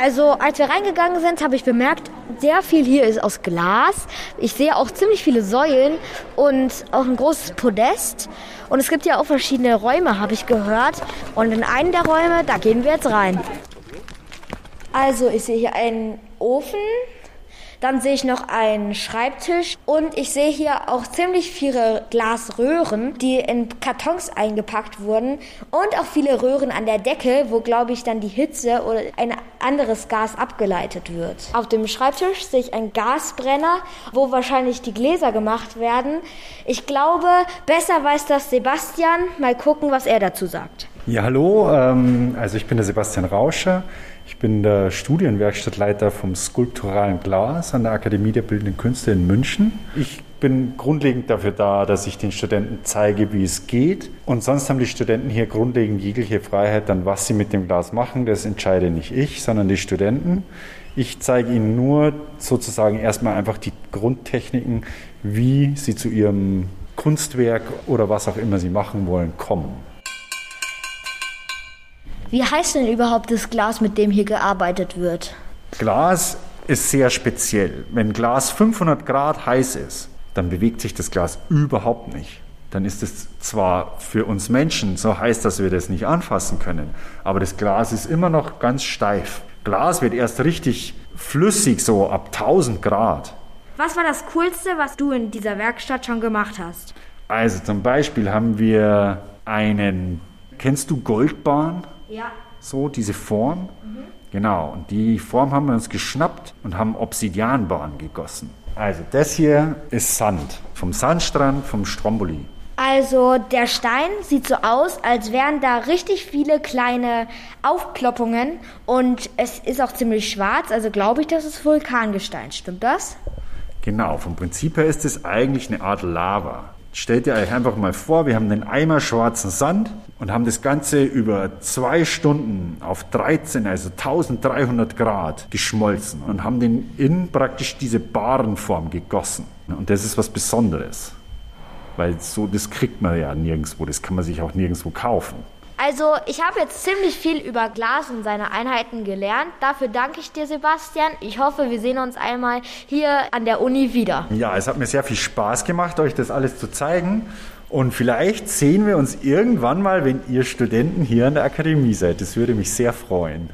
Also als wir reingegangen sind, habe ich bemerkt, sehr viel hier ist aus Glas. Ich sehe auch ziemlich viele Säulen und auch ein großes Podest. Und es gibt ja auch verschiedene Räume, habe ich gehört. Und in einen der Räume, da gehen wir jetzt rein. Also ich sehe hier einen Ofen, dann sehe ich noch einen Schreibtisch und ich sehe hier auch ziemlich viele Glasröhren, die in Kartons eingepackt wurden und auch viele Röhren an der Decke, wo glaube ich dann die Hitze oder ein anderes Gas abgeleitet wird. Auf dem Schreibtisch sehe ich einen Gasbrenner, wo wahrscheinlich die Gläser gemacht werden. Ich glaube, besser weiß das Sebastian. Mal gucken, was er dazu sagt. Ja, hallo. Ähm, also ich bin der Sebastian Rauscher. Ich bin der Studienwerkstattleiter vom skulpturalen Glas an der Akademie der Bildenden Künste in München. Ich bin grundlegend dafür da, dass ich den Studenten zeige, wie es geht. Und sonst haben die Studenten hier grundlegend jegliche Freiheit, dann was sie mit dem Glas machen. Das entscheide nicht ich, sondern die Studenten. Ich zeige ihnen nur sozusagen erstmal einfach die Grundtechniken, wie sie zu ihrem Kunstwerk oder was auch immer sie machen wollen, kommen. Wie heißt denn überhaupt das Glas, mit dem hier gearbeitet wird? Glas ist sehr speziell. Wenn Glas 500 Grad heiß ist, dann bewegt sich das Glas überhaupt nicht. Dann ist es zwar für uns Menschen so heiß, dass wir das nicht anfassen können, aber das Glas ist immer noch ganz steif. Glas wird erst richtig flüssig, so ab 1000 Grad. Was war das Coolste, was du in dieser Werkstatt schon gemacht hast? Also zum Beispiel haben wir einen, kennst du Goldbahn? Ja. So, diese Form. Mhm. Genau, und die Form haben wir uns geschnappt und haben Obsidianbahn gegossen. Also das hier ist Sand, vom Sandstrand, vom Stromboli. Also der Stein sieht so aus, als wären da richtig viele kleine Aufploppungen und es ist auch ziemlich schwarz, also glaube ich, das ist Vulkangestein. Stimmt das? Genau, vom Prinzip her ist es eigentlich eine Art Lava. Stellt ihr euch einfach mal vor, wir haben einen Eimer schwarzen Sand und haben das Ganze über zwei Stunden auf 13, also 1300 Grad geschmolzen und haben den in praktisch diese Barenform gegossen. Und das ist was Besonderes. Weil so, das kriegt man ja nirgendwo, das kann man sich auch nirgendwo kaufen. Also, ich habe jetzt ziemlich viel über Glas und seine Einheiten gelernt. Dafür danke ich dir, Sebastian. Ich hoffe, wir sehen uns einmal hier an der Uni wieder. Ja, es hat mir sehr viel Spaß gemacht, euch das alles zu zeigen. Und vielleicht sehen wir uns irgendwann mal, wenn ihr Studenten hier an der Akademie seid. Das würde mich sehr freuen.